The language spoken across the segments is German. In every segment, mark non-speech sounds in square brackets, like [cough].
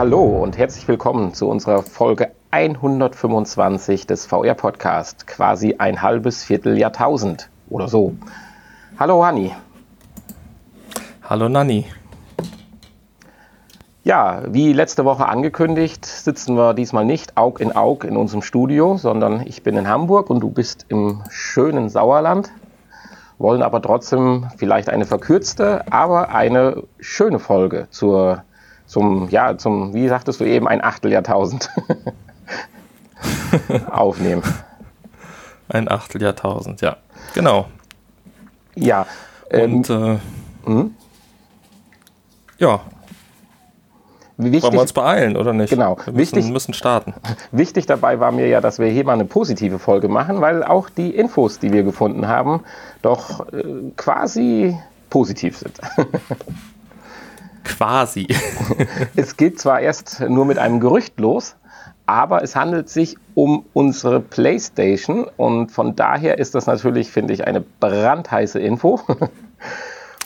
hallo und herzlich willkommen zu unserer Folge 125 des VR-Podcast, quasi ein halbes Vierteljahrtausend oder so. Hallo Hanni. Hallo Nanni. Ja, wie letzte Woche angekündigt, sitzen wir diesmal nicht Aug in Aug in unserem Studio, sondern ich bin in Hamburg und du bist im schönen Sauerland, wollen aber trotzdem vielleicht eine verkürzte, aber eine schöne Folge zur, zum, ja, zum, wie sagtest du eben, ein Achteljahrtausend [laughs] aufnehmen. Ein Achteljahrtausend, ja, genau. Ja. Und ähm, äh, hm? ja, Wichtig, Wollen wir uns beeilen, oder nicht? Genau. Wir müssen, wichtig, müssen starten. Wichtig dabei war mir ja, dass wir hier mal eine positive Folge machen, weil auch die Infos, die wir gefunden haben, doch äh, quasi positiv sind. [laughs] quasi. [laughs] es geht zwar erst nur mit einem Gerücht los, aber es handelt sich um unsere PlayStation und von daher ist das natürlich, finde ich, eine brandheiße Info. [laughs]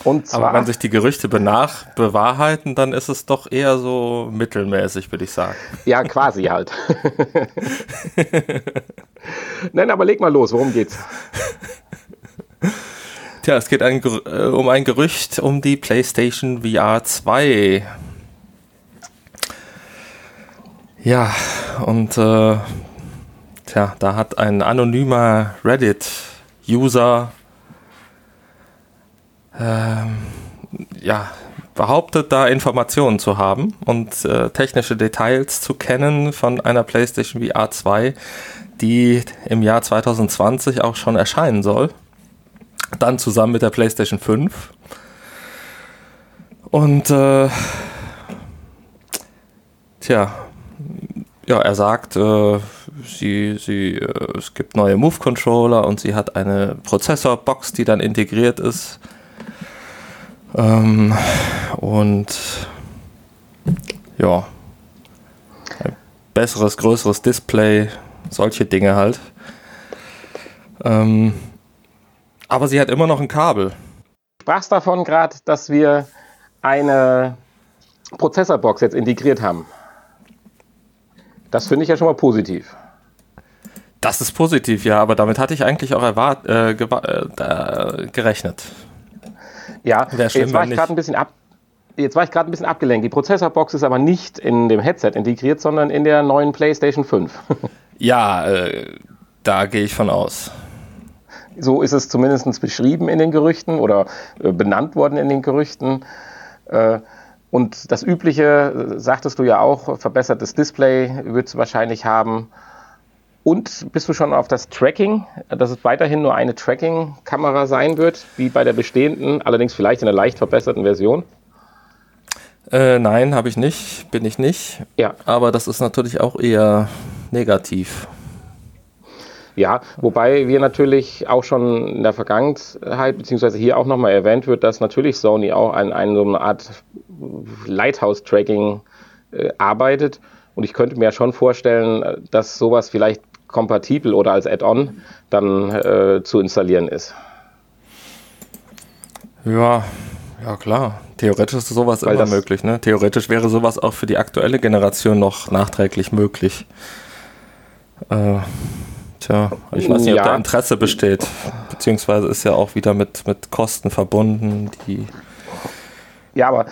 Und zwar, Aber wenn sich die Gerüchte benach bewahrheiten, dann ist es doch eher so mittelmäßig, würde ich sagen. Ja, quasi halt. [laughs] Nein, aber leg mal los, worum geht's? Tja, es geht ein, äh, um ein Gerücht um die PlayStation VR 2. Ja, und äh, tja, da hat ein anonymer Reddit-User ähm, ja, behauptet, da Informationen zu haben und äh, technische Details zu kennen von einer PlayStation VR 2, die im Jahr 2020 auch schon erscheinen soll. Dann zusammen mit der PlayStation 5. Und äh, tja, ja, er sagt, äh, sie, sie, äh, es gibt neue Move-Controller und sie hat eine Prozessorbox, die dann integriert ist ähm, und ja, ein besseres, größeres Display, solche Dinge halt. Ähm, aber sie hat immer noch ein Kabel. Du sprachst davon gerade, dass wir eine Prozessorbox jetzt integriert haben. Das finde ich ja schon mal positiv. Das ist positiv, ja, aber damit hatte ich eigentlich auch erwart äh, äh, gerechnet. Ja, jetzt war ich gerade ein bisschen ab. Jetzt war ich gerade ein bisschen abgelenkt. Die Prozessorbox ist aber nicht in dem Headset integriert, sondern in der neuen PlayStation 5. [laughs] ja, äh, da gehe ich von aus. So ist es zumindest beschrieben in den Gerüchten oder äh, benannt worden in den Gerüchten. Äh, und das Übliche, äh, sagtest du ja auch, verbessertes Display wird es wahrscheinlich haben. Und bist du schon auf das Tracking, dass es weiterhin nur eine Tracking-Kamera sein wird, wie bei der bestehenden, allerdings vielleicht in einer leicht verbesserten Version? Äh, nein, habe ich nicht, bin ich nicht. Ja. Aber das ist natürlich auch eher negativ. Ja, wobei wir natürlich auch schon in der Vergangenheit, beziehungsweise hier auch nochmal erwähnt wird, dass natürlich Sony auch an, an so einer Art Lighthouse-Tracking äh, arbeitet. Und ich könnte mir schon vorstellen, dass sowas vielleicht kompatibel oder als Add-on dann äh, zu installieren ist. Ja, ja klar. Theoretisch ist sowas Weil immer möglich. Ne? Theoretisch wäre sowas auch für die aktuelle Generation noch nachträglich möglich. Äh, tja, ich weiß nicht, ja. ob da Interesse besteht. Beziehungsweise ist ja auch wieder mit, mit Kosten verbunden, die. Ja, aber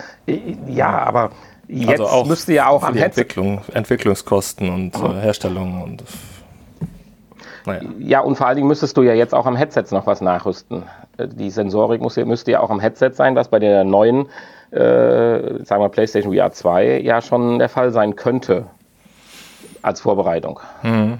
ja, aber jetzt also auch müsste ja auch am Entwicklung, Entwicklungskosten und äh, Herstellung und naja. Ja, und vor allen Dingen müsstest du ja jetzt auch am Headset noch was nachrüsten. Äh, die Sensorik muss, müsste ja auch am Headset sein, was bei der neuen, äh, sagen wir PlayStation VR 2 ja schon der Fall sein könnte als Vorbereitung. Mhm.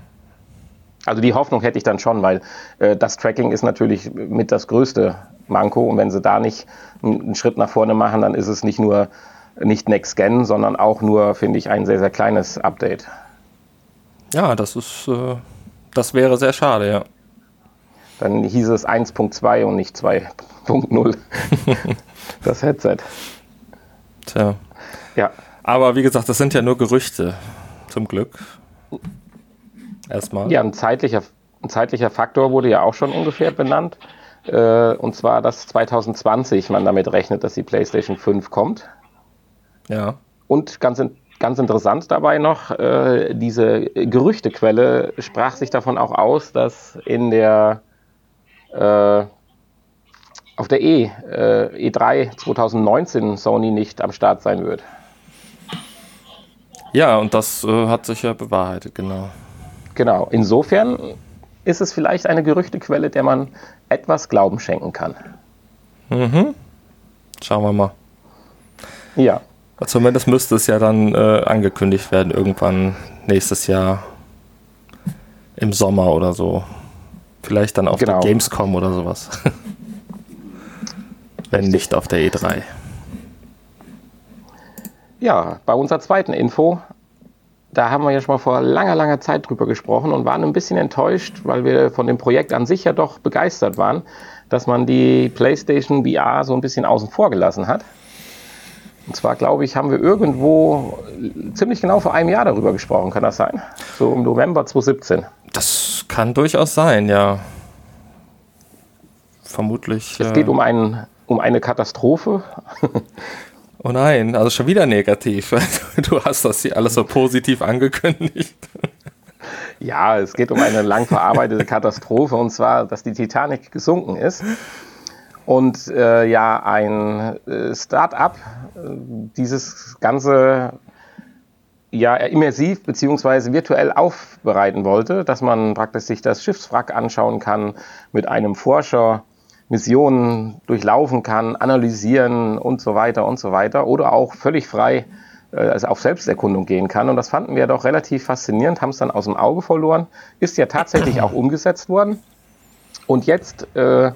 Also die Hoffnung hätte ich dann schon, weil äh, das Tracking ist natürlich mit das größte Manko und wenn sie da nicht einen Schritt nach vorne machen, dann ist es nicht nur nicht Next Gen, sondern auch nur, finde ich, ein sehr, sehr kleines Update. Ja, das ist äh, das wäre sehr schade, ja. Dann hieß es 1.2 und nicht 2.0. [laughs] das Headset. Tja. Ja. Aber wie gesagt, das sind ja nur Gerüchte. Zum Glück. Erstmal. Ja, ein zeitlicher, ein zeitlicher Faktor wurde ja auch schon ungefähr benannt. Äh, und zwar, dass 2020 man damit rechnet, dass die PlayStation 5 kommt. Ja. Und ganz, ganz interessant dabei noch, äh, diese Gerüchtequelle sprach sich davon auch aus, dass in der äh, auf der E, äh, E3 2019 Sony nicht am Start sein wird. Ja, und das äh, hat sich ja bewahrheitet, genau. Genau, insofern ist es vielleicht eine Gerüchtequelle, der man etwas Glauben schenken kann. Mhm. Schauen wir mal. Ja. Zumindest müsste es ja dann äh, angekündigt werden, irgendwann nächstes Jahr im Sommer oder so. Vielleicht dann auf genau. der Gamescom oder sowas. [laughs] Wenn nicht auf der E3. Ja, bei unserer zweiten Info, da haben wir ja schon mal vor langer, langer Zeit drüber gesprochen und waren ein bisschen enttäuscht, weil wir von dem Projekt an sich ja doch begeistert waren, dass man die PlayStation VR so ein bisschen außen vor gelassen hat. Und zwar, glaube ich, haben wir irgendwo ziemlich genau vor einem Jahr darüber gesprochen. Kann das sein? So im November 2017. Das kann durchaus sein, ja. Vermutlich. Es geht äh, um, ein, um eine Katastrophe. Oh nein, also schon wieder negativ. [laughs] Du hast das hier alles so positiv angekündigt. Ja, es geht um eine lang verarbeitete Katastrophe und zwar, dass die Titanic gesunken ist und äh, ja ein äh, Start-up äh, dieses ganze ja immersiv beziehungsweise virtuell aufbereiten wollte, dass man praktisch sich das Schiffswrack anschauen kann, mit einem Forscher Missionen durchlaufen kann, analysieren und so weiter und so weiter oder auch völlig frei äh, also auf Selbsterkundung gehen kann. Und das fanden wir doch relativ faszinierend, haben es dann aus dem Auge verloren, ist ja tatsächlich auch [clears throat] umgesetzt worden. Und jetzt äh,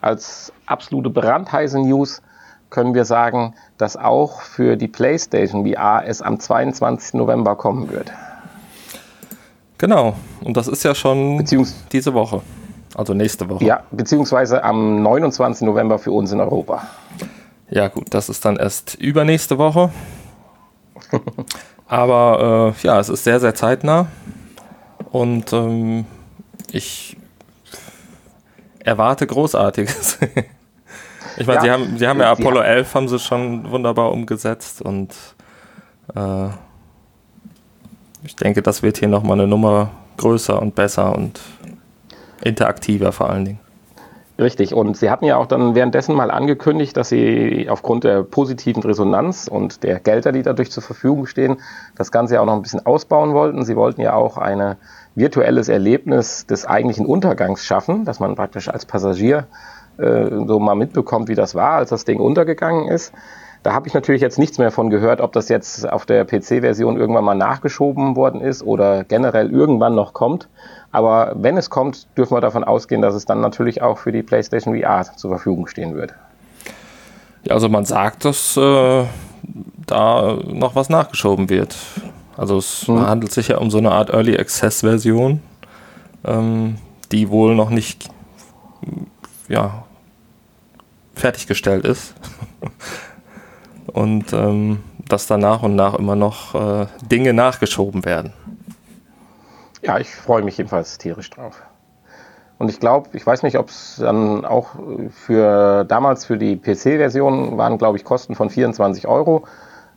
als absolute brandheiße News können wir sagen, dass auch für die PlayStation VR es am 22. November kommen wird. Genau, und das ist ja schon Beziehungs diese Woche, also nächste Woche. Ja, beziehungsweise am 29. November für uns in Europa. Ja gut, das ist dann erst übernächste Woche. [laughs] Aber äh, ja, es ist sehr, sehr zeitnah. Und ähm, ich erwarte Großartiges. [laughs] ich meine, ja, sie haben, sie haben ja Apollo 11 haben sie schon wunderbar umgesetzt und äh, ich denke, das wird hier nochmal eine Nummer größer und besser und interaktiver vor allen Dingen. Richtig, und Sie hatten ja auch dann währenddessen mal angekündigt, dass Sie aufgrund der positiven Resonanz und der Gelder, die dadurch zur Verfügung stehen, das Ganze ja auch noch ein bisschen ausbauen wollten. Sie wollten ja auch eine virtuelles Erlebnis des eigentlichen Untergangs schaffen, dass man praktisch als Passagier äh, so mal mitbekommt, wie das war, als das Ding untergegangen ist. Da habe ich natürlich jetzt nichts mehr von gehört, ob das jetzt auf der PC-Version irgendwann mal nachgeschoben worden ist oder generell irgendwann noch kommt. Aber wenn es kommt, dürfen wir davon ausgehen, dass es dann natürlich auch für die PlayStation VR zur Verfügung stehen wird. Ja, also man sagt, dass äh, da noch was nachgeschoben wird. Also es mhm. handelt sich ja um so eine Art Early Access Version, ähm, die wohl noch nicht ja, fertiggestellt ist. [laughs] und ähm, dass da nach und nach immer noch äh, Dinge nachgeschoben werden. Ja, ich freue mich jedenfalls tierisch drauf. Und ich glaube, ich weiß nicht, ob es dann auch für damals für die PC-Version waren, glaube ich, Kosten von 24 Euro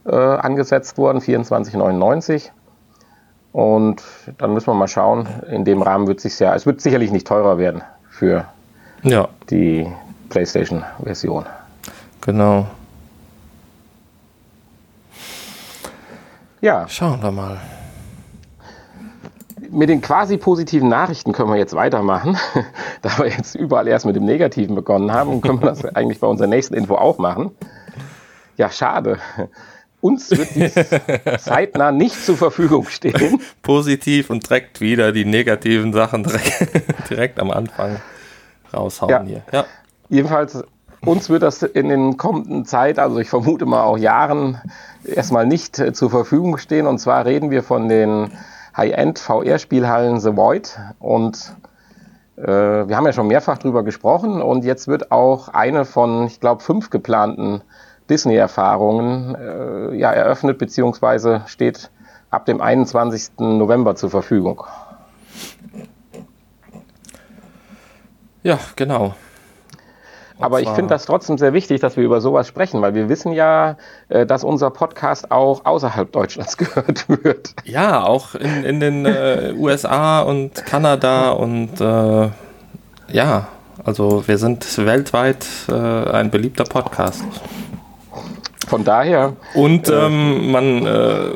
äh, angesetzt worden, 24,99. Und dann müssen wir mal schauen. In dem Rahmen wird es sich ja, es wird sicherlich nicht teurer werden für ja. die PlayStation-Version. Genau. Ja. Schauen wir mal. Mit den quasi positiven Nachrichten können wir jetzt weitermachen. [laughs] da wir jetzt überall erst mit dem Negativen begonnen haben, können wir das [laughs] eigentlich bei unserer nächsten Info auch machen. Ja, schade. Uns wird dies [laughs] zeitnah nicht zur Verfügung stehen. Positiv und direkt wieder die negativen Sachen direkt, direkt am Anfang raushauen ja. hier. Ja. Jedenfalls, uns wird das in den kommenden Zeit, also ich vermute mal auch Jahren, erstmal nicht äh, zur Verfügung stehen. Und zwar reden wir von den High-End VR-Spielhallen The Void. Und äh, wir haben ja schon mehrfach drüber gesprochen. Und jetzt wird auch eine von, ich glaube, fünf geplanten Disney-Erfahrungen äh, ja, eröffnet bzw. steht ab dem 21. November zur Verfügung. Ja, genau. Aber ich finde das trotzdem sehr wichtig, dass wir über sowas sprechen, weil wir wissen ja, äh, dass unser Podcast auch außerhalb Deutschlands [laughs] gehört wird. Ja, auch in, in den äh, USA und Kanada und äh, ja, also wir sind weltweit äh, ein beliebter Podcast. Von daher. Und äh, ähm, man, äh,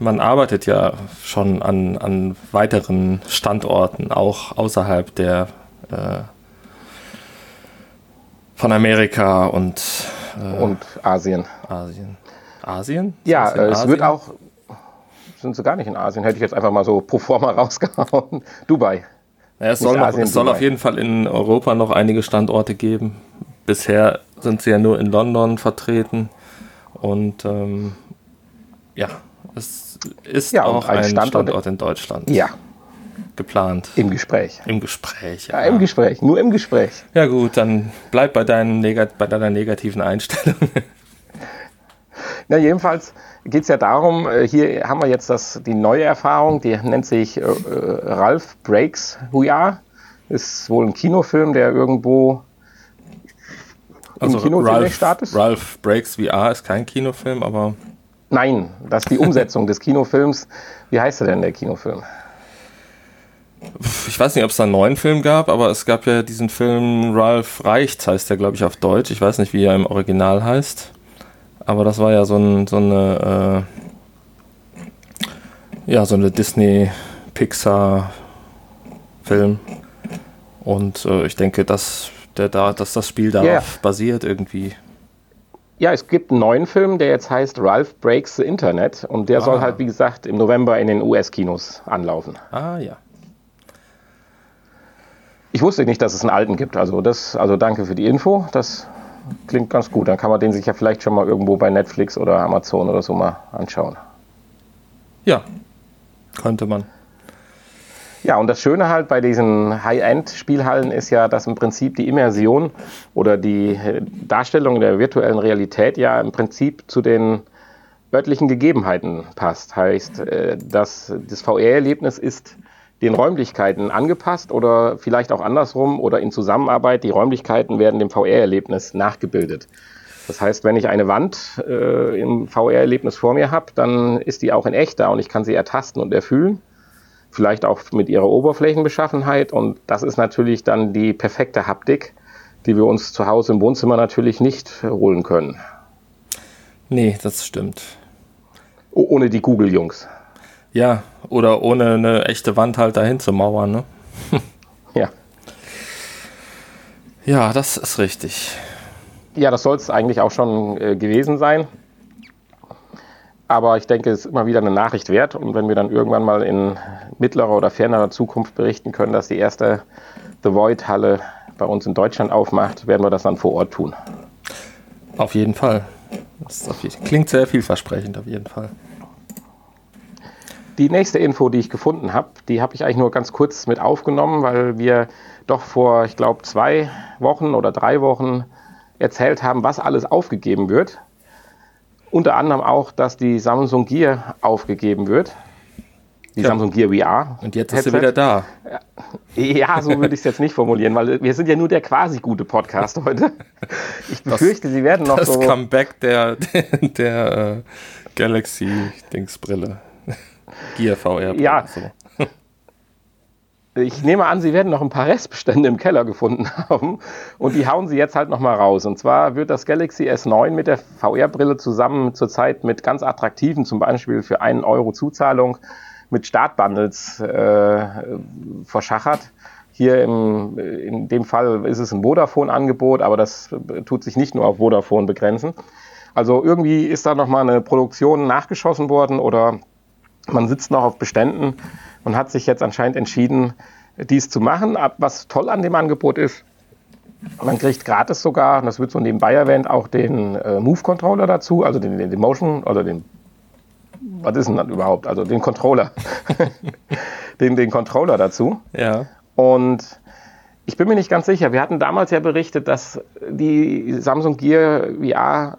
man arbeitet ja schon an, an weiteren Standorten, auch außerhalb der äh, von Amerika und, äh, und Asien. Asien. Asien? Ja, es Asien? wird auch. Sind sie gar nicht in Asien, hätte ich jetzt einfach mal so pro forma [laughs] rausgehauen. Dubai. Ja, es soll, Asien, es soll auf jeden Fall in Europa noch einige Standorte geben. Bisher sind sie ja nur in London vertreten. Und ähm, ja, es ist ja, auch ein Standort, Standort in Deutschland. Ja, geplant. Im Gespräch. Im Gespräch, ja. ja. Im Gespräch, nur im Gespräch. Ja gut, dann bleib bei, deinem Negat bei deiner negativen Einstellung. [laughs] Na, jedenfalls geht es ja darum, äh, hier haben wir jetzt das, die neue Erfahrung, die nennt sich äh, äh Ralph Breaks Are. Ist wohl ein Kinofilm, der irgendwo also im Kino Ralph, ist. Ralph Breaks VR ist kein Kinofilm, aber. Nein, das ist die Umsetzung des Kinofilms. Wie heißt er denn, der Kinofilm? Ich weiß nicht, ob es da einen neuen Film gab, aber es gab ja diesen Film Ralph Reicht, heißt der, glaube ich, auf Deutsch. Ich weiß nicht, wie er im Original heißt. Aber das war ja so, ein, so eine, äh, ja, so eine Disney-Pixar-Film. Und äh, ich denke, dass, der da, dass das Spiel darauf yeah. basiert irgendwie. Ja, es gibt einen neuen Film, der jetzt heißt Ralph Breaks the Internet. Und der ah. soll halt, wie gesagt, im November in den US-Kinos anlaufen. Ah, ja. Ich wusste nicht, dass es einen alten gibt. Also, das, also danke für die Info. Das klingt ganz gut. Dann kann man den sich ja vielleicht schon mal irgendwo bei Netflix oder Amazon oder so mal anschauen. Ja, könnte man. Ja, und das Schöne halt bei diesen High-End-Spielhallen ist ja, dass im Prinzip die Immersion oder die Darstellung der virtuellen Realität ja im Prinzip zu den örtlichen Gegebenheiten passt. Heißt, äh, dass das VR-Erlebnis ist den Räumlichkeiten angepasst oder vielleicht auch andersrum oder in Zusammenarbeit. Die Räumlichkeiten werden dem VR-Erlebnis nachgebildet. Das heißt, wenn ich eine Wand äh, im VR-Erlebnis vor mir habe, dann ist die auch in echt da und ich kann sie ertasten und erfühlen. Vielleicht auch mit ihrer Oberflächenbeschaffenheit. Und das ist natürlich dann die perfekte Haptik, die wir uns zu Hause im Wohnzimmer natürlich nicht holen können. Nee, das stimmt. ohne die Google-Jungs. Ja, oder ohne eine echte Wand halt dahin zu mauern, ne? [laughs] ja. Ja, das ist richtig. Ja, das soll es eigentlich auch schon äh, gewesen sein. Aber ich denke, es ist immer wieder eine Nachricht wert. Und wenn wir dann irgendwann mal in mittlerer oder fernerer Zukunft berichten können, dass die erste The Void-Halle bei uns in Deutschland aufmacht, werden wir das dann vor Ort tun. Auf jeden Fall. Das klingt sehr vielversprechend, auf jeden Fall. Die nächste Info, die ich gefunden habe, die habe ich eigentlich nur ganz kurz mit aufgenommen, weil wir doch vor, ich glaube, zwei Wochen oder drei Wochen erzählt haben, was alles aufgegeben wird. Unter anderem auch, dass die Samsung Gear aufgegeben wird. Die ja. Samsung Gear VR. Und jetzt ist sie wieder da. Ja, so würde ich es jetzt nicht formulieren, weil wir sind ja nur der quasi gute Podcast heute. Ich befürchte, das, sie werden noch das so. Das Comeback der, der, [laughs] der äh, Galaxy-Dingsbrille. Gear VR. Ja. So. [laughs] Ich nehme an, Sie werden noch ein paar Restbestände im Keller gefunden [laughs] haben und die hauen Sie jetzt halt nochmal raus. Und zwar wird das Galaxy S9 mit der VR-Brille zusammen zurzeit mit ganz attraktiven, zum Beispiel für einen Euro Zuzahlung, mit Startbundles äh, verschachert. Hier im, in dem Fall ist es ein Vodafone-Angebot, aber das tut sich nicht nur auf Vodafone begrenzen. Also irgendwie ist da nochmal eine Produktion nachgeschossen worden oder man sitzt noch auf Beständen und hat sich jetzt anscheinend entschieden, dies zu machen. Was toll an dem Angebot ist, man kriegt gratis sogar, das wird so nebenbei erwähnt, auch den äh, Move-Controller dazu, also den, den, Motion oder den, was ist denn das überhaupt? Also den Controller. [laughs] den, den Controller dazu. Ja. Und ich bin mir nicht ganz sicher. Wir hatten damals ja berichtet, dass die Samsung Gear VR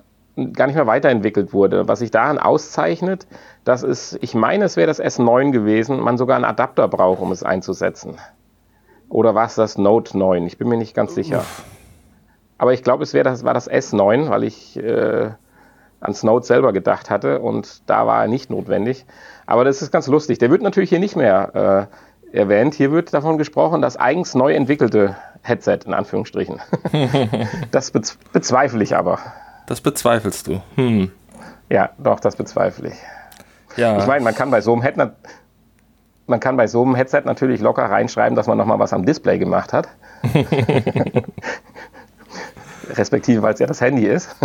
gar nicht mehr weiterentwickelt wurde. Was sich daran auszeichnet, das ist, ich meine, es wäre das S9 gewesen, man sogar einen Adapter braucht, um es einzusetzen. Oder war es das Note 9? Ich bin mir nicht ganz sicher. Aber ich glaube, es wäre das, war das S9, weil ich äh, an Snowd selber gedacht hatte und da war er nicht notwendig. Aber das ist ganz lustig. Der wird natürlich hier nicht mehr äh, erwähnt. Hier wird davon gesprochen, das eigens neu entwickelte Headset, in Anführungsstrichen. [laughs] das bez bezweifle ich aber. Das bezweifelst du. Hm. Ja, doch, das bezweifle ich. Ja. Ich meine, man kann bei so einem Headset man kann bei so einem Headset natürlich locker reinschreiben, dass man nochmal was am Display gemacht hat. [laughs] Respektive, weil es ja das Handy ist.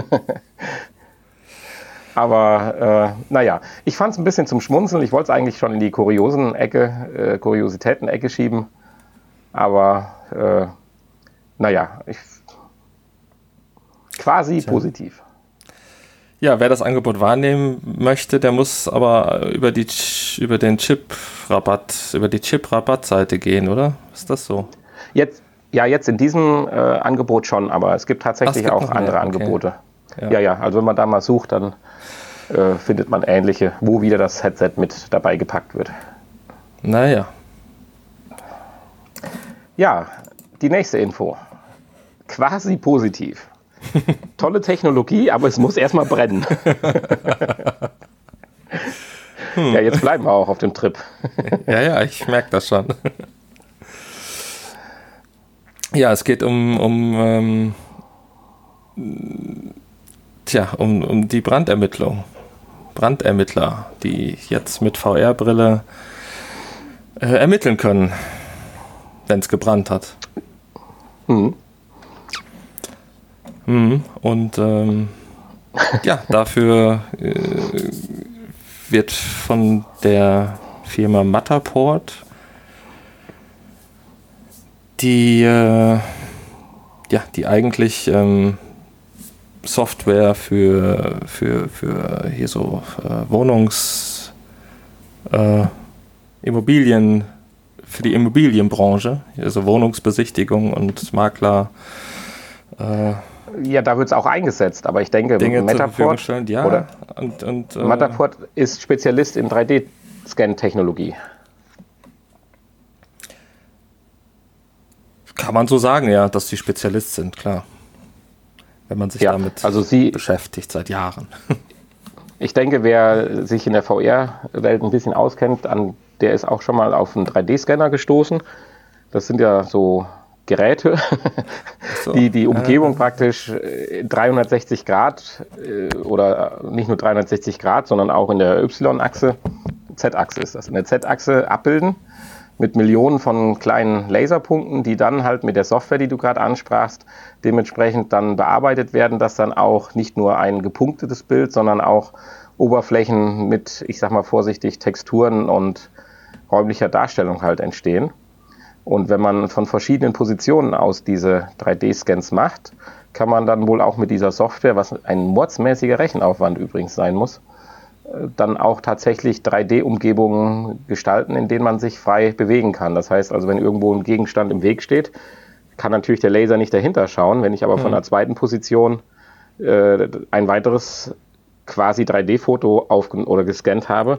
Aber äh, naja, ich fand es ein bisschen zum Schmunzeln. Ich wollte es eigentlich schon in die kuriosen Ecke, äh, Kuriositäten-Ecke schieben. Aber äh, naja, ich, quasi Tja. positiv. Ja, wer das Angebot wahrnehmen möchte, der muss aber über, die, über den Chip-Rabatt, über die Chip-Rabatt-Seite gehen, oder? Ist das so? Jetzt, ja, jetzt in diesem äh, Angebot schon, aber es gibt tatsächlich Ach, es gibt auch andere okay. Angebote. Ja. ja. ja, also wenn man da mal sucht, dann äh, findet man ähnliche, wo wieder das Headset mit dabei gepackt wird. Naja. Ja, die nächste Info. Quasi positiv. [laughs] Tolle Technologie, aber es muss erstmal brennen. [laughs] hm. Ja, jetzt bleiben wir auch auf dem Trip. ja, ja, ich merke das schon. Ja, es geht um, um ähm, tja, um, um die Brandermittlung. Brandermittler, die jetzt mit VR-Brille äh, ermitteln können, wenn es gebrannt hat. Mhm. Mhm. Und ähm, [laughs] ja, dafür äh, wird von der Firma Matterport die, äh, ja, die eigentlich ähm, Software für, für, für hier so äh, Wohnungs äh, Immobilien für die Immobilienbranche, also Wohnungsbesichtigung und Makler. Äh, ja, da wird es auch eingesetzt, aber ich denke, Dinge Matterport, ja, oder und, und, äh, Matterport ist Spezialist in 3D-Scan-Technologie. Kann man so sagen, ja, dass sie Spezialist sind, klar wenn man sich ja, damit also sie, beschäftigt seit Jahren. [laughs] Ich denke, wer sich in der VR-Welt ein bisschen auskennt, an, der ist auch schon mal auf einen 3D-Scanner gestoßen. Das sind ja so Geräte, so. die die Umgebung äh. praktisch 360 Grad äh, oder nicht nur 360 Grad, sondern auch in der Y-Achse, Z-Achse ist das, in der Z-Achse abbilden mit Millionen von kleinen Laserpunkten, die dann halt mit der Software, die du gerade ansprachst, dementsprechend dann bearbeitet werden, dass dann auch nicht nur ein gepunktetes Bild, sondern auch Oberflächen mit, ich sag mal vorsichtig, Texturen und räumlicher Darstellung halt entstehen. Und wenn man von verschiedenen Positionen aus diese 3D-Scans macht, kann man dann wohl auch mit dieser Software, was ein mordsmäßiger Rechenaufwand übrigens sein muss, dann auch tatsächlich 3D-Umgebungen gestalten, in denen man sich frei bewegen kann. Das heißt also, wenn irgendwo ein Gegenstand im Weg steht, kann natürlich der Laser nicht dahinter schauen. Wenn ich aber mhm. von der zweiten Position äh, ein weiteres quasi 3D-Foto auf oder gescannt habe,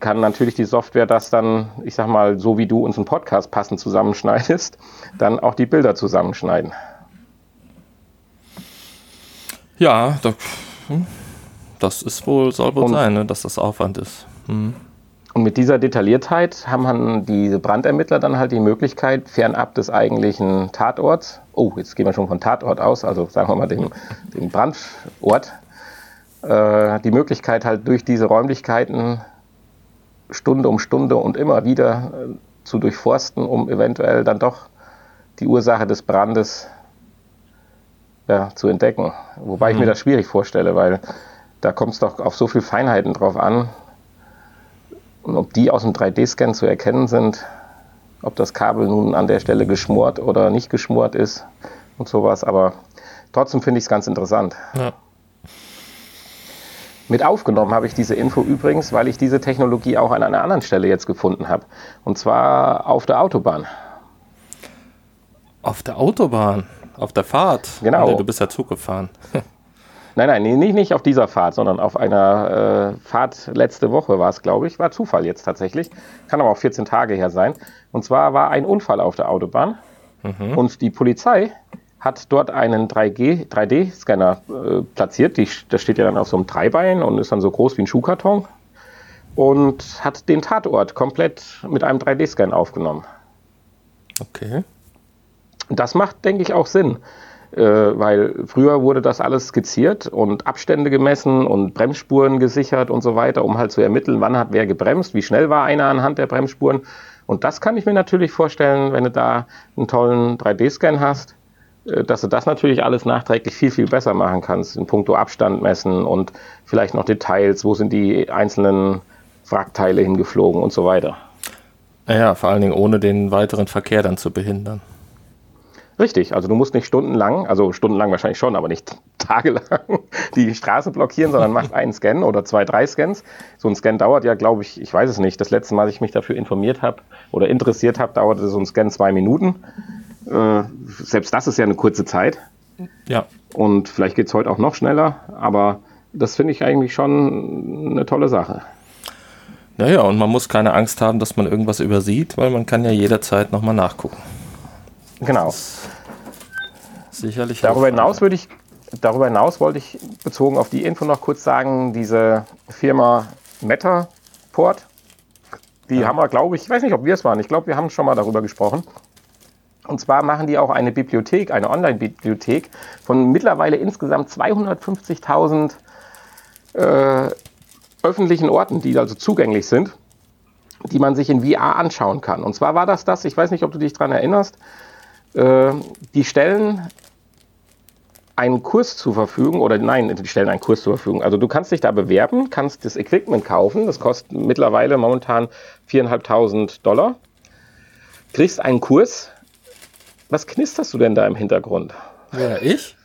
kann natürlich die Software das dann, ich sag mal, so wie du unseren Podcast passend zusammenschneidest, dann auch die Bilder zusammenschneiden. Ja, hm das ist wohl, soll wohl und, sein, ne, dass das Aufwand ist. Mhm. Und mit dieser Detailliertheit haben diese Brandermittler dann halt die Möglichkeit, fernab des eigentlichen Tatorts, oh, jetzt gehen wir schon von Tatort aus, also sagen wir mal dem, dem Brandort, äh, die Möglichkeit halt durch diese Räumlichkeiten Stunde um Stunde und immer wieder äh, zu durchforsten, um eventuell dann doch die Ursache des Brandes ja, zu entdecken. Wobei mhm. ich mir das schwierig vorstelle, weil da kommt es doch auf so viele Feinheiten drauf an. Und ob die aus dem 3D-Scan zu erkennen sind, ob das Kabel nun an der Stelle geschmort oder nicht geschmort ist und sowas. Aber trotzdem finde ich es ganz interessant. Ja. Mit aufgenommen habe ich diese Info übrigens, weil ich diese Technologie auch an einer anderen Stelle jetzt gefunden habe. Und zwar auf der Autobahn. Auf der Autobahn? Auf der Fahrt? Genau. Du bist ja Zug gefahren. [laughs] Nein, nein, nicht, nicht auf dieser Fahrt, sondern auf einer äh, Fahrt letzte Woche war es, glaube ich. War Zufall jetzt tatsächlich. Kann aber auch 14 Tage her sein. Und zwar war ein Unfall auf der Autobahn. Mhm. Und die Polizei hat dort einen 3D-Scanner äh, platziert. Die, das steht ja dann auf so einem Dreibein und ist dann so groß wie ein Schuhkarton. Und hat den Tatort komplett mit einem 3D-Scan aufgenommen. Okay. Das macht, denke ich, auch Sinn. Äh, weil früher wurde das alles skizziert und Abstände gemessen und Bremsspuren gesichert und so weiter, um halt zu ermitteln, wann hat wer gebremst, wie schnell war einer anhand der Bremsspuren. Und das kann ich mir natürlich vorstellen, wenn du da einen tollen 3D-Scan hast, dass du das natürlich alles nachträglich viel, viel besser machen kannst, in puncto Abstand messen und vielleicht noch Details, wo sind die einzelnen Wrackteile hingeflogen und so weiter. Ja, vor allen Dingen ohne den weiteren Verkehr dann zu behindern. Richtig, also du musst nicht stundenlang, also stundenlang wahrscheinlich schon, aber nicht [laughs] tagelang die Straße blockieren, sondern machst einen Scan oder zwei, drei Scans. So ein Scan dauert ja, glaube ich, ich weiß es nicht, das letzte Mal, als ich mich dafür informiert habe oder interessiert habe, dauerte so ein Scan zwei Minuten. Äh, selbst das ist ja eine kurze Zeit. Ja. Und vielleicht geht es heute auch noch schneller, aber das finde ich eigentlich schon eine tolle Sache. Naja, und man muss keine Angst haben, dass man irgendwas übersieht, weil man kann ja jederzeit nochmal nachgucken. Genau. Sicherlich. Darüber hinaus würde ich, darüber hinaus wollte ich bezogen auf die Info noch kurz sagen, diese Firma Metaport, die ja. haben wir, glaube ich, ich weiß nicht, ob wir es waren, ich glaube, wir haben schon mal darüber gesprochen. Und zwar machen die auch eine Bibliothek, eine Online-Bibliothek von mittlerweile insgesamt 250.000 äh, öffentlichen Orten, die also zugänglich sind, die man sich in VR anschauen kann. Und zwar war das das, ich weiß nicht, ob du dich daran erinnerst, äh, die stellen einen Kurs zur Verfügung oder nein, die stellen einen Kurs zur Verfügung. Also du kannst dich da bewerben, kannst das Equipment kaufen, das kostet mittlerweile momentan 4.500 Dollar, kriegst einen Kurs. Was knisterst du denn da im Hintergrund? Ja, ich?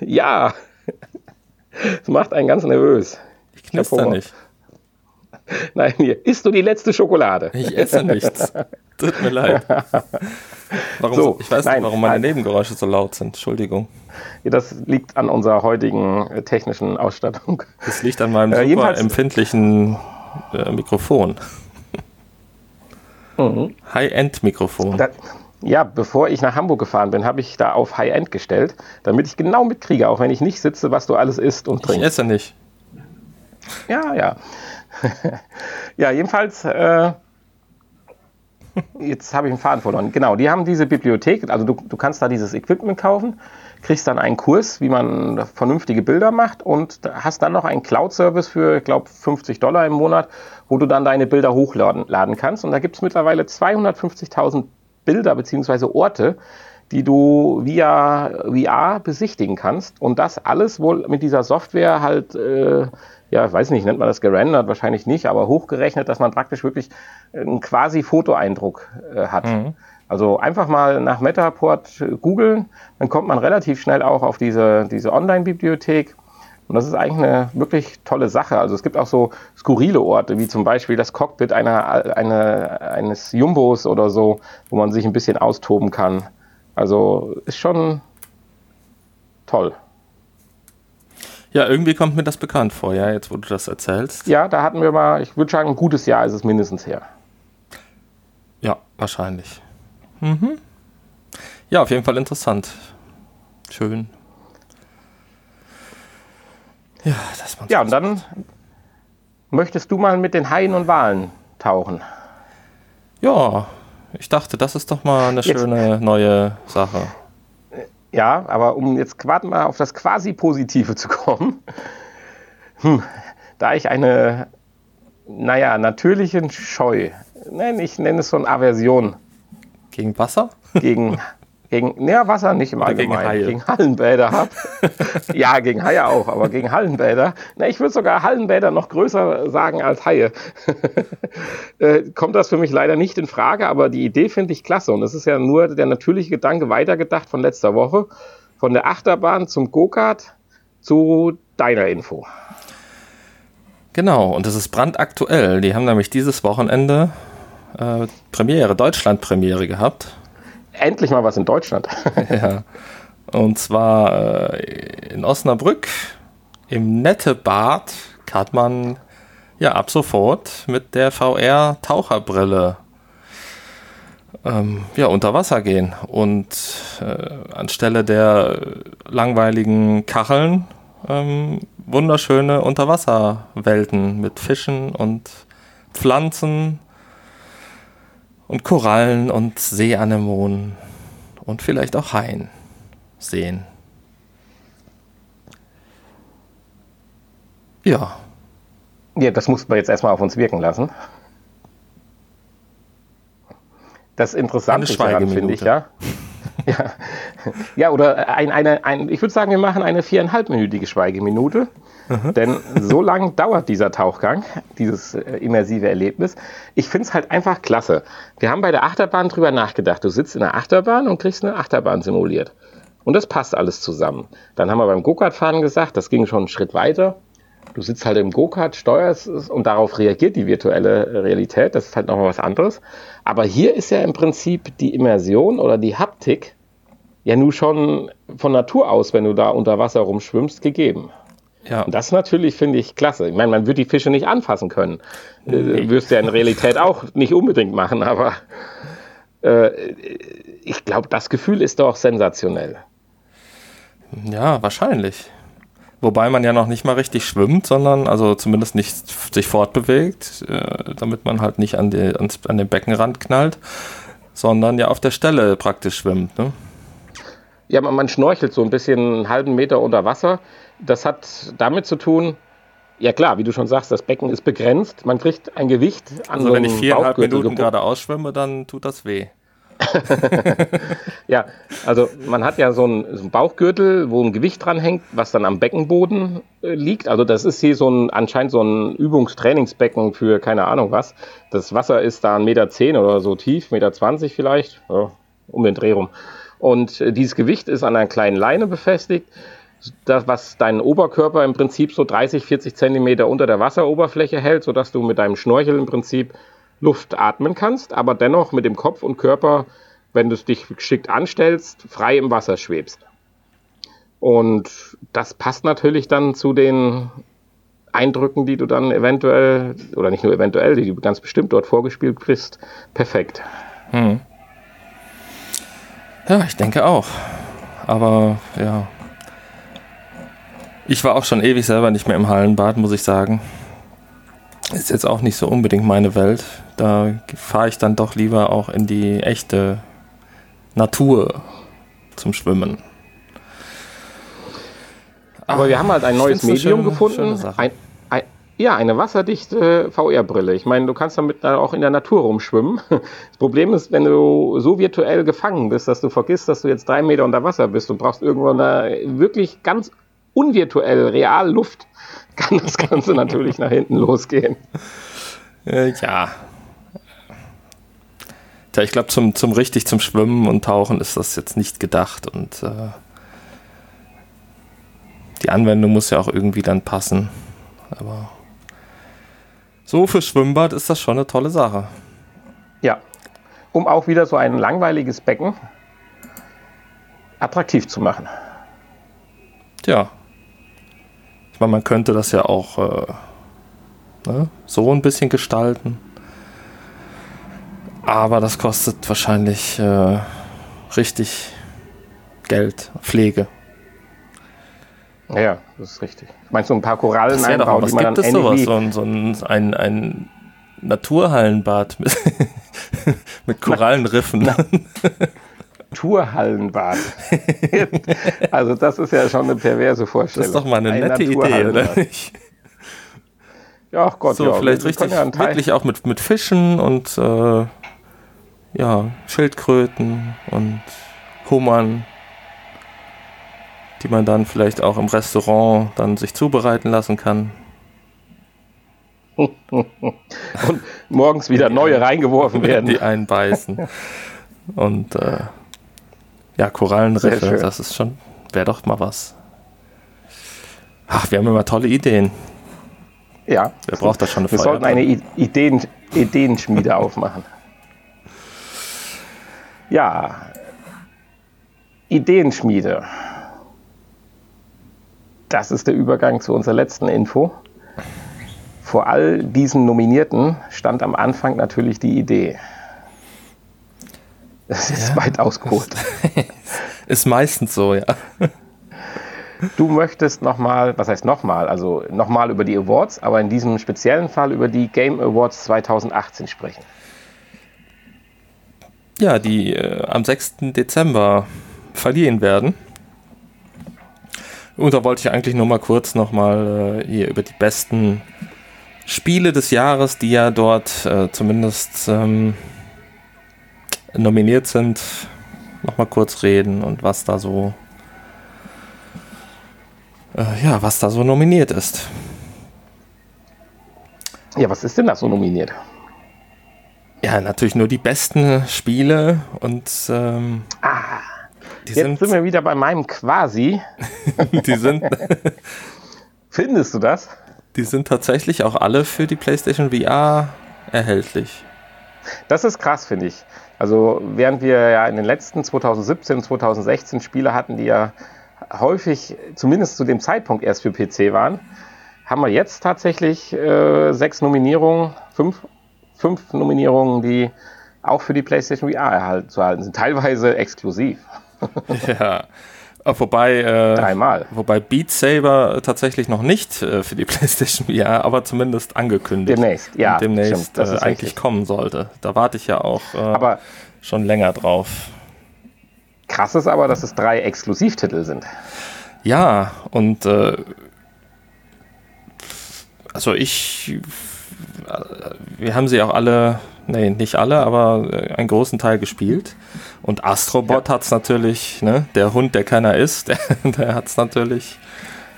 ja, das macht einen ganz nervös. Ich knister nicht. Nein, hier, isst du die letzte Schokolade? Ich esse nichts. Tut mir leid. Warum, so, ich weiß nein, nicht, warum meine Nebengeräusche so laut sind. Entschuldigung. Das liegt an unserer heutigen äh, technischen Ausstattung. Das liegt an meinem äh, super empfindlichen äh, Mikrofon. Mhm. High-End-Mikrofon. Ja, bevor ich nach Hamburg gefahren bin, habe ich da auf High-End gestellt, damit ich genau mitkriege, auch wenn ich nicht sitze, was du alles isst und trinkst. Ich esse nicht. Ja, ja. [laughs] ja, jedenfalls, äh, [laughs] jetzt habe ich einen Faden verloren. Genau, die haben diese Bibliothek, also du, du kannst da dieses Equipment kaufen, kriegst dann einen Kurs, wie man vernünftige Bilder macht und hast dann noch einen Cloud-Service für, ich glaube, 50 Dollar im Monat, wo du dann deine Bilder hochladen laden kannst. Und da gibt es mittlerweile 250.000 Bilder bzw. Orte, die du via VR besichtigen kannst. Und das alles wohl mit dieser Software halt äh, ja, weiß nicht, nennt man das gerendert? Wahrscheinlich nicht, aber hochgerechnet, dass man praktisch wirklich einen quasi Fotoeindruck äh, hat. Mhm. Also einfach mal nach Metaport äh, googeln, dann kommt man relativ schnell auch auf diese, diese Online-Bibliothek. Und das ist eigentlich eine wirklich tolle Sache. Also es gibt auch so skurrile Orte, wie zum Beispiel das Cockpit einer, eine, eines Jumbos oder so, wo man sich ein bisschen austoben kann. Also ist schon toll. Ja, irgendwie kommt mir das bekannt vor, ja, jetzt wo du das erzählst. Ja, da hatten wir mal, ich würde sagen, ein gutes Jahr ist es mindestens her. Ja, wahrscheinlich. Mhm. Ja, auf jeden Fall interessant. Schön. Ja, das Ja, und dann möchtest du mal mit den Haien und Walen tauchen. Ja, ich dachte, das ist doch mal eine jetzt. schöne neue Sache. Ja, aber um jetzt gerade mal auf das quasi Positive zu kommen, hm, da ich eine, naja, natürlichen Scheu, nein, ich nenne es so eine Aversion. Gegen Wasser? Gegen [laughs] Gegen, naja, Wasser nicht im Allgemeinen. Gegen, gegen Hallenbäder habe. [laughs] ja, gegen Haie auch, aber gegen Hallenbäder. Na, ich würde sogar Hallenbäder noch größer sagen als Haie. [laughs] äh, kommt das für mich leider nicht in Frage, aber die Idee finde ich klasse. Und es ist ja nur der natürliche Gedanke weitergedacht von letzter Woche. Von der Achterbahn zum Go-Kart zu deiner Info. Genau, und es ist brandaktuell. Die haben nämlich dieses Wochenende äh, Premiere, Deutschland-Premiere gehabt endlich mal was in Deutschland. [laughs] ja. Und zwar äh, in Osnabrück im Nettebad kann man ja ab sofort mit der VR-Taucherbrille ähm, ja, unter Wasser gehen und äh, anstelle der langweiligen Kacheln ähm, wunderschöne Unterwasserwelten mit Fischen und Pflanzen und Korallen und Seeanemonen und vielleicht auch Haien sehen. Ja. Ja, das muss man jetzt erstmal auf uns wirken lassen. Das Interessante daran finde ich, ja. [laughs] ja. ja, oder ein, eine, ein, ich würde sagen, wir machen eine viereinhalbminütige Schweigeminute. Mhm. Denn so lang [laughs] dauert dieser Tauchgang, dieses äh, immersive Erlebnis. Ich finde es halt einfach klasse. Wir haben bei der Achterbahn drüber nachgedacht. Du sitzt in der Achterbahn und kriegst eine Achterbahn simuliert. Und das passt alles zusammen. Dann haben wir beim Go-Kart-Fahren gesagt, das ging schon einen Schritt weiter. Du sitzt halt im Go-Kart, steuerst es und darauf reagiert die virtuelle Realität. Das ist halt nochmal was anderes. Aber hier ist ja im Prinzip die Immersion oder die Haptik ja nur schon von Natur aus, wenn du da unter Wasser rumschwimmst, gegeben. Ja. Und das natürlich finde ich klasse. Ich meine, man wird die Fische nicht anfassen können. Äh, nee. Wirst du ja in Realität [laughs] auch nicht unbedingt machen, aber äh, ich glaube, das Gefühl ist doch sensationell. Ja, wahrscheinlich. Wobei man ja noch nicht mal richtig schwimmt, sondern also zumindest nicht sich fortbewegt, äh, damit man halt nicht an, die, ans, an den Beckenrand knallt, sondern ja auf der Stelle praktisch schwimmt. Ne? Ja, man, man schnorchelt so ein bisschen einen halben Meter unter Wasser. Das hat damit zu tun, ja klar, wie du schon sagst, das Becken ist begrenzt. Man kriegt ein Gewicht an Also so wenn ich viereinhalb Minuten gerade ausschwimme, dann tut das weh. [laughs] ja, also man hat ja so einen, so einen, Bauchgürtel, wo ein Gewicht dran hängt, was dann am Beckenboden äh, liegt. Also das ist hier so ein anscheinend so ein Übungstrainingsbecken für keine Ahnung was. Das Wasser ist da 1,10 Meter zehn oder so tief, 1,20 Meter vielleicht, ja, um den Dreh rum. Und äh, dieses Gewicht ist an einer kleinen Leine befestigt das, was deinen Oberkörper im Prinzip so 30, 40 Zentimeter unter der Wasseroberfläche hält, sodass du mit deinem Schnorchel im Prinzip Luft atmen kannst, aber dennoch mit dem Kopf und Körper, wenn du es dich geschickt anstellst, frei im Wasser schwebst. Und das passt natürlich dann zu den Eindrücken, die du dann eventuell, oder nicht nur eventuell, die du ganz bestimmt dort vorgespielt kriegst, perfekt. Hm. Ja, ich denke auch. Aber ja, ich war auch schon ewig selber nicht mehr im Hallenbad, muss ich sagen. Ist jetzt auch nicht so unbedingt meine Welt. Da fahre ich dann doch lieber auch in die echte Natur zum Schwimmen. Aber Ach, wir haben halt ein neues Medium schöne, gefunden. Schöne ein, ein, ja, eine wasserdichte VR-Brille. Ich meine, du kannst damit auch in der Natur rumschwimmen. [laughs] Das Problem ist, wenn du so virtuell gefangen bist, dass du vergisst, dass du jetzt drei Meter unter Wasser bist und brauchst irgendwo eine wirklich ganz unvirtuell, real Luft, kann das Ganze natürlich nach hinten losgehen. Äh, ja. Tja, ich glaube, zum, zum richtig zum Schwimmen und Tauchen ist das jetzt nicht gedacht und äh, die Anwendung muss ja auch irgendwie dann passen. Aber so für Schwimmbad ist das schon eine tolle Sache. Ja, um auch wieder so ein langweiliges Becken attraktiv zu machen. Tja, meine, man könnte das ja auch äh, ne, so ein bisschen gestalten. Aber das kostet wahrscheinlich äh, richtig Geld, Pflege. Ja, das ist richtig. Ich meine, so ein paar Korallen das einbauen, was die man gibt es sowas? So, ein, so ein, ein, ein Naturhallenbad mit, [laughs] mit Korallenriffen. Naturhallenbad. [laughs] also das ist ja schon eine perverse Vorstellung. Das ist doch mal eine ein nette Idee, oder nicht? Ja, ach Gott, so, ja. vielleicht richtig, ja wirklich auch mit, mit Fischen und äh, ja, Schildkröten und Hummern, die man dann vielleicht auch im Restaurant dann sich zubereiten lassen kann. [laughs] und morgens wieder neue reingeworfen werden. Die einbeißen. [laughs] Und äh, ja, Korallenriffe, das ist schon, wäre doch mal was. Ach, wir haben immer tolle Ideen. Ja. Wer braucht das schon eine Wir sollten eine Ideen, Ideenschmiede [laughs] aufmachen. Ja. Ideenschmiede. Das ist der Übergang zu unserer letzten Info. Vor all diesen Nominierten stand am Anfang natürlich die Idee. Das ist ja. weit ausgeholt. [laughs] ist meistens so, ja. Du möchtest nochmal, was heißt nochmal, also nochmal über die Awards, aber in diesem speziellen Fall über die Game Awards 2018 sprechen. Ja, die äh, am 6. Dezember verliehen werden. Und da wollte ich eigentlich nur mal kurz nochmal äh, hier über die besten Spiele des Jahres, die ja dort äh, zumindest ähm, nominiert sind, nochmal kurz reden und was da so äh, ja, was da so nominiert ist. Ja, was ist denn da so nominiert? Ja, natürlich nur die besten Spiele und ähm, ah, jetzt sind, sind wir wieder bei meinem Quasi. [laughs] die sind. [laughs] Findest du das? Die sind tatsächlich auch alle für die PlayStation VR erhältlich. Das ist krass, finde ich. Also während wir ja in den letzten 2017, 2016 Spiele hatten, die ja häufig, zumindest zu dem Zeitpunkt erst für PC waren, haben wir jetzt tatsächlich äh, sechs Nominierungen, fünf, fünf Nominierungen, die auch für die PlayStation VR erhalten, zu erhalten sind, teilweise exklusiv. ja. [laughs] Wobei, äh, Dreimal. wobei Beat Saber tatsächlich noch nicht äh, für die [laughs] PlayStation VR, aber zumindest angekündigt. Demnächst, ja. demnächst stimmt, äh, eigentlich richtig. kommen sollte. Da warte ich ja auch äh, aber schon länger drauf. Krass ist aber, dass es drei Exklusivtitel sind. Ja, und äh, also ich, äh, wir haben sie auch alle, nee, nicht alle, aber äh, einen großen Teil gespielt. Und Astrobot ja. hat es natürlich, ne, der Hund, der keiner ist, [laughs] der, der hat es natürlich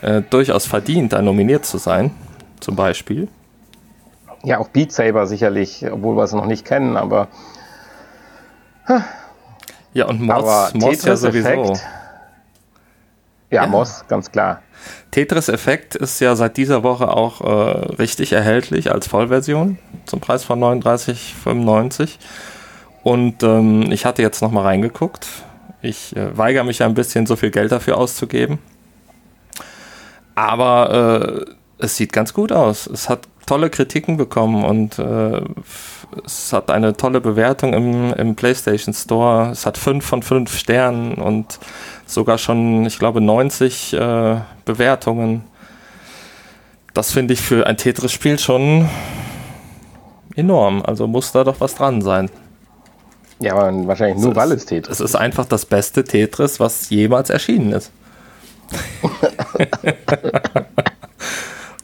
äh, durchaus verdient, da nominiert zu sein, zum Beispiel. Ja, auch Beat Saber sicherlich, obwohl wir es noch nicht kennen, aber ja, und Moss, Moss ja sowieso. Ja, ja, Moss, ganz klar. Tetris Effekt ist ja seit dieser Woche auch äh, richtig erhältlich als Vollversion zum Preis von 39,95. Und ähm, ich hatte jetzt nochmal reingeguckt. Ich äh, weigere mich ein bisschen, so viel Geld dafür auszugeben. Aber äh, es sieht ganz gut aus. Es hat tolle Kritiken bekommen und äh, es hat eine tolle Bewertung im, im PlayStation Store. Es hat 5 von 5 Sternen und sogar schon, ich glaube, 90 äh, Bewertungen. Das finde ich für ein Tetris-Spiel schon enorm. Also muss da doch was dran sein. Ja, aber wahrscheinlich nur, es weil es Tetris ist. Es ist einfach das beste Tetris, was jemals erschienen ist. [laughs]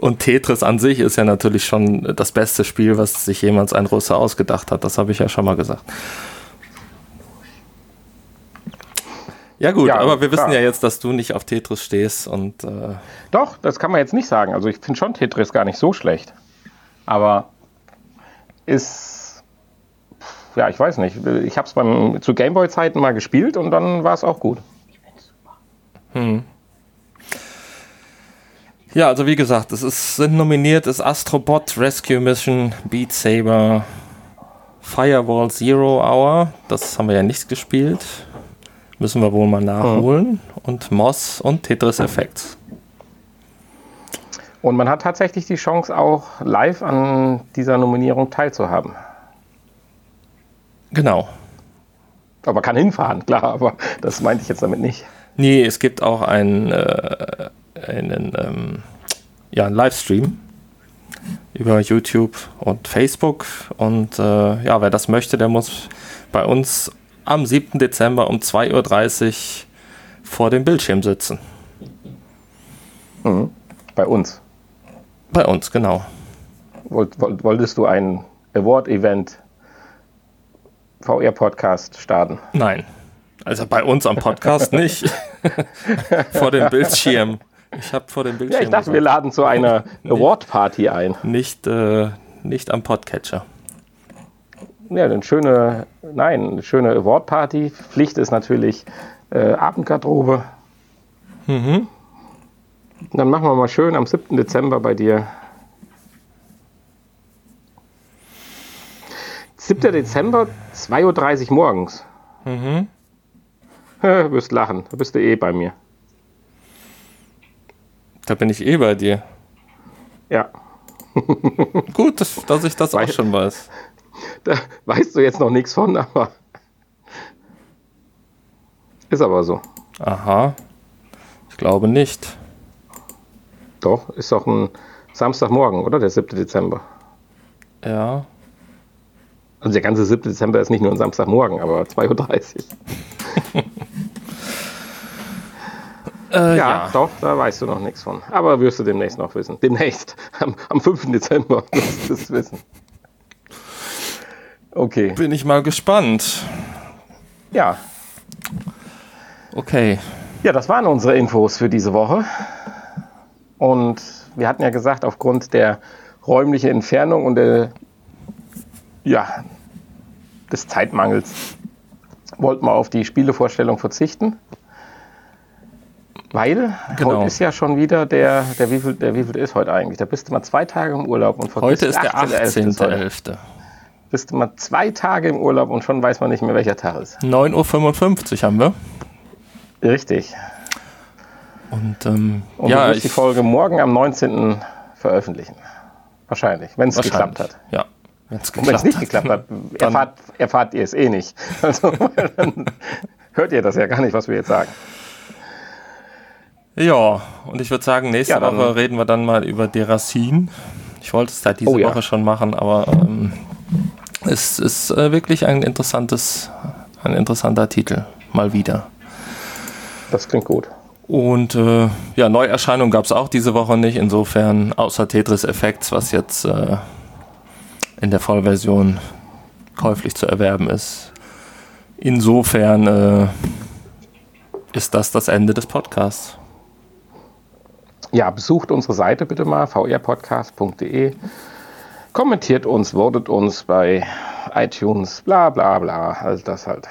Und Tetris an sich ist ja natürlich schon das beste Spiel, was sich jemals ein Russe ausgedacht hat. Das habe ich ja schon mal gesagt. Ja gut, ja, aber wir klar. wissen ja jetzt, dass du nicht auf Tetris stehst und äh Doch, das kann man jetzt nicht sagen. Also ich finde schon Tetris gar nicht so schlecht. Aber ist ja, ich weiß nicht. Ich habe es zu Gameboy-Zeiten mal gespielt und dann war es auch gut. Hm. Ja, also wie gesagt, es ist, sind nominiert ist Astrobot, Rescue Mission, Beat Saber, Firewall Zero Hour, das haben wir ja nicht gespielt. Müssen wir wohl mal nachholen. Mhm. Und Moss und Tetris Effects. Und man hat tatsächlich die Chance, auch live an dieser Nominierung teilzuhaben. Genau. Aber man kann hinfahren, klar, aber das meinte ich jetzt damit nicht. Nee, es gibt auch ein, äh, einen, ähm, ja, einen Livestream über YouTube und Facebook. Und äh, ja, wer das möchte, der muss bei uns am 7. Dezember um 2.30 Uhr vor dem Bildschirm sitzen. Mhm. Bei uns. Bei uns, genau. Wollt, wolltest du ein Award-Event VR-Podcast starten? Nein. Also bei uns am Podcast nicht. [laughs] vor dem Bildschirm. Ich habe vor dem Bildschirm. Ja, ich dachte, gesagt. wir laden zu einer Award-Party ein. Nicht, äh, nicht am Podcatcher. Ja, eine schöne, nein, eine schöne Award-Party. Pflicht ist natürlich äh, Abendgarderobe. Mhm. Dann machen wir mal schön am 7. Dezember bei dir. 7. Dezember, 2.30 Uhr morgens. Mhm. Du [laughs] wirst lachen, da bist du eh bei mir. Da bin ich eh bei dir. Ja. [laughs] Gut, dass, dass ich das Weil, auch schon weiß. [laughs] Da weißt du jetzt noch nichts von, aber Ist aber so. Aha. Ich glaube nicht. Doch, ist doch ein Samstagmorgen, oder? Der 7. Dezember. Ja. Also der ganze 7. Dezember ist nicht nur ein Samstagmorgen, aber 2.30 Uhr. Äh, ja, ja, doch, da weißt du noch nichts von. Aber wirst du demnächst noch wissen. Demnächst, [laughs] am, am 5. Dezember [laughs] wirst du es wissen. Okay. Bin ich mal gespannt. Ja. Okay. Ja, das waren unsere Infos für diese Woche. Und wir hatten ja gesagt, aufgrund der räumlichen Entfernung und der, ja, des Zeitmangels wollten wir auf die Spielevorstellung verzichten. Weil genau. heute ist ja schon wieder der, der wie viel, der wie viel ist heute eigentlich? Da bist du mal zwei Tage im Urlaub und Heute ist der 18.11. Bist du mal zwei Tage im Urlaub und schon weiß man nicht mehr, welcher Tag ist. 9.55 Uhr haben wir. Richtig. Und, ähm, und ja, ich die Folge morgen am 19. veröffentlichen. Wahrscheinlich, wenn es geklappt hat. Ja. Wenn es nicht geklappt hat, erfahrt, erfahrt ihr es eh nicht. [laughs] Also [laughs] dann hört ihr das ja gar nicht, was wir jetzt sagen. Ja, und ich würde sagen, nächste ja, Woche reden wir dann mal über Derasin. Ich wollte es seit dieser oh, ja. Woche schon machen, aber ähm, es ist äh, wirklich ein interessantes, ein interessanter Titel. Mal wieder. Das klingt gut. Und äh, ja, Neuerscheinungen gab es auch diese Woche nicht, insofern außer Tetris Effects, was jetzt äh, in der Vollversion käuflich zu erwerben ist. Insofern äh, ist das das Ende des Podcasts. Ja, besucht unsere Seite bitte mal, vrpodcast.de. Kommentiert uns, wortet uns bei iTunes, bla bla bla, also das halt.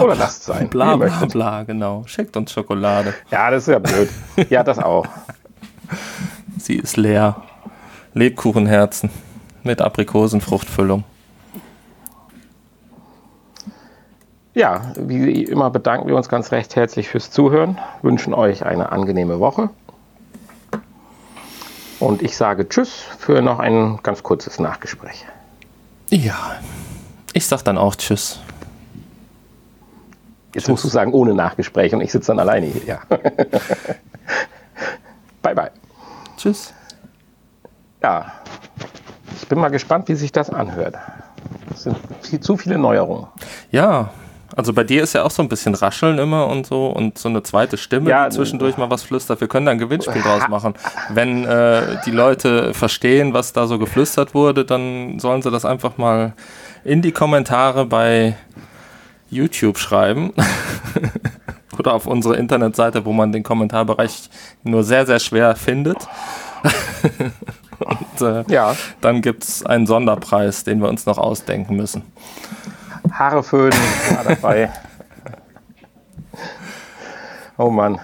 Oder lasst sein. Bla bla bla, genau. Schickt uns Schokolade. Ja, das ist ja blöd. Ja, das auch. Sie ist leer. Lebkuchenherzen mit Aprikosenfruchtfüllung. Ja, wie immer bedanken wir uns ganz recht herzlich fürs Zuhören, wünschen euch eine angenehme Woche. Und ich sage Tschüss für noch ein ganz kurzes Nachgespräch. Ja, ich sag dann auch Tschüss. Jetzt Tschüss. musst du sagen, ohne Nachgespräch und ich sitze dann alleine hier. Ja. [laughs] bye, bye. Tschüss. Ja, ich bin mal gespannt, wie sich das anhört. Das sind viel, zu viele Neuerungen. Ja, also bei dir ist ja auch so ein bisschen Rascheln immer und so und so eine zweite Stimme, ja, die zwischendurch mal was flüstert. Wir können da ein Gewinnspiel draus machen. Wenn äh, die Leute verstehen, was da so geflüstert wurde, dann sollen sie das einfach mal in die Kommentare bei YouTube schreiben. [laughs] Oder auf unsere Internetseite, wo man den Kommentarbereich nur sehr, sehr schwer findet. [laughs] und äh, ja. dann gibt es einen Sonderpreis, den wir uns noch ausdenken müssen. Haare föhnen war dabei. oh Mann.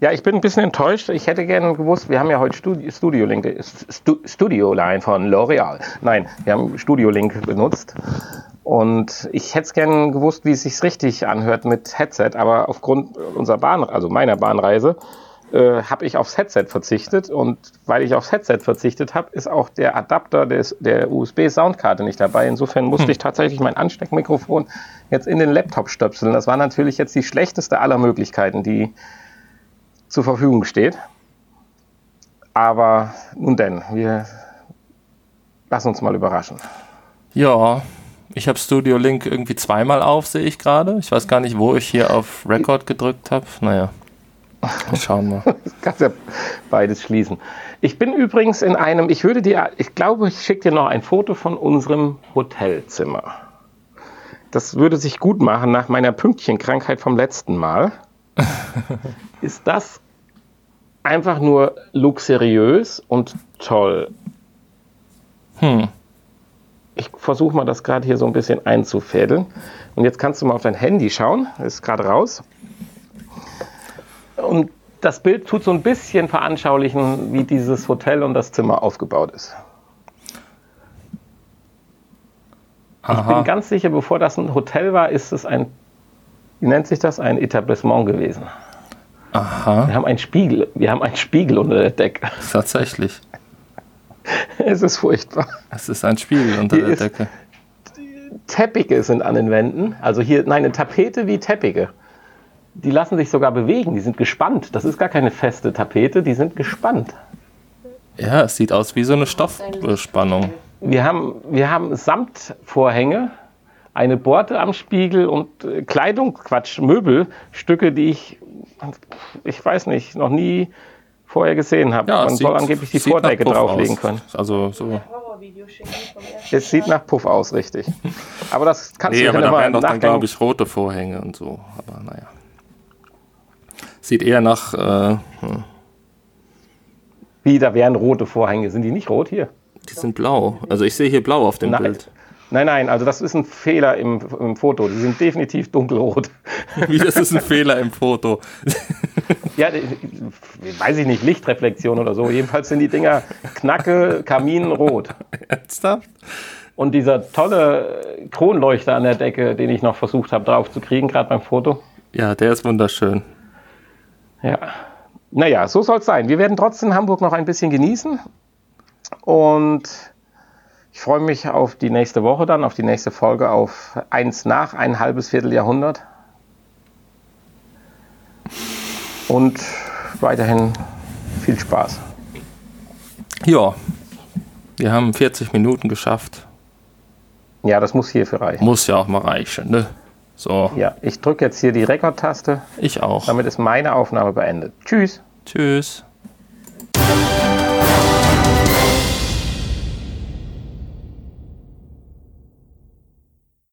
Ja, ich bin ein bisschen enttäuscht. Ich hätte gerne gewusst, wir haben ja heute Studio, Studio Link, Studio Line von L'Oreal. Nein, wir haben Studio Link benutzt. Und ich hätte es gerne gewusst, wie es sich richtig anhört mit Headset, aber aufgrund unserer Bahn, also meiner Bahnreise, äh, habe ich aufs Headset verzichtet und weil ich aufs Headset verzichtet habe, ist auch der Adapter des, der USB-Soundkarte nicht dabei. Insofern musste hm. ich tatsächlich mein Ansteckmikrofon jetzt in den Laptop stöpseln. Das war natürlich jetzt die schlechteste aller Möglichkeiten, die zur Verfügung steht. Aber nun denn, wir lassen uns mal überraschen. Ja, ich habe Studio Link irgendwie zweimal auf, sehe ich gerade. Ich weiß gar nicht, wo ich hier auf Record gedrückt habe. Naja. [laughs] Schauen wir. Kannst ja beides schließen. Ich bin übrigens in einem, ich würde dir, ich glaube, ich schicke dir noch ein Foto von unserem Hotelzimmer. Das würde sich gut machen nach meiner Pünktchenkrankheit vom letzten Mal. [laughs] Ist das einfach nur luxuriös und toll. Hm. Ich versuche mal das gerade hier so ein bisschen einzufädeln. Und jetzt kannst du mal auf dein Handy schauen. Ist gerade raus. Und das Bild tut so ein bisschen veranschaulichen, wie dieses Hotel und das Zimmer aufgebaut ist. Aha. Ich bin ganz sicher, bevor das ein Hotel war, ist es ein, wie nennt sich das, ein Etablissement gewesen. Aha. Wir haben einen Spiegel, wir haben einen Spiegel unter der Decke. Tatsächlich. [laughs] es ist furchtbar. Es ist ein Spiegel unter Hier der Decke. Teppiche sind an den Wänden. Also hier, nein, eine Tapete wie Teppiche. Die lassen sich sogar bewegen, die sind gespannt. Das ist gar keine feste Tapete, die sind gespannt. Ja, es sieht aus wie so eine Stoffbespannung. Wir haben, wir haben Samtvorhänge, eine Borte am Spiegel und äh, Kleidung, Quatsch, Möbelstücke, die ich, ich weiß nicht, noch nie vorher gesehen habe. Ja, Man sieht, soll angeblich die Vordecke drauflegen aus. können. Also so. Es sieht nach Puff aus, richtig. Aber das kannst nee, du aber da wären doch dann, glaube ich, rote Vorhänge und so. Aber naja. Sieht eher nach. Äh, hm. Wie, da wären rote Vorhänge. Sind die nicht rot hier? Die sind blau. Also ich sehe hier blau auf dem nein, Bild. Nein, nein, also das ist ein Fehler im, im Foto. Die sind definitiv dunkelrot. [laughs] Wie, das ist ein Fehler im Foto? [laughs] ja, weiß ich nicht, Lichtreflexion oder so. Jedenfalls sind die Dinger Knacke, Kaminrot. [laughs] Ernsthaft? Und dieser tolle Kronleuchter an der Decke, den ich noch versucht habe drauf zu kriegen, gerade beim Foto. Ja, der ist wunderschön. Ja. Naja, so soll es sein. Wir werden trotzdem Hamburg noch ein bisschen genießen. Und ich freue mich auf die nächste Woche dann, auf die nächste Folge, auf eins nach, ein halbes Vierteljahrhundert. Und weiterhin viel Spaß. Ja, wir haben 40 Minuten geschafft. Ja, das muss hierfür reichen. Muss ja auch mal reichen, ne? So. Ja, ich drücke jetzt hier die Rekordtaste. Ich auch. Damit ist meine Aufnahme beendet. Tschüss. Tschüss.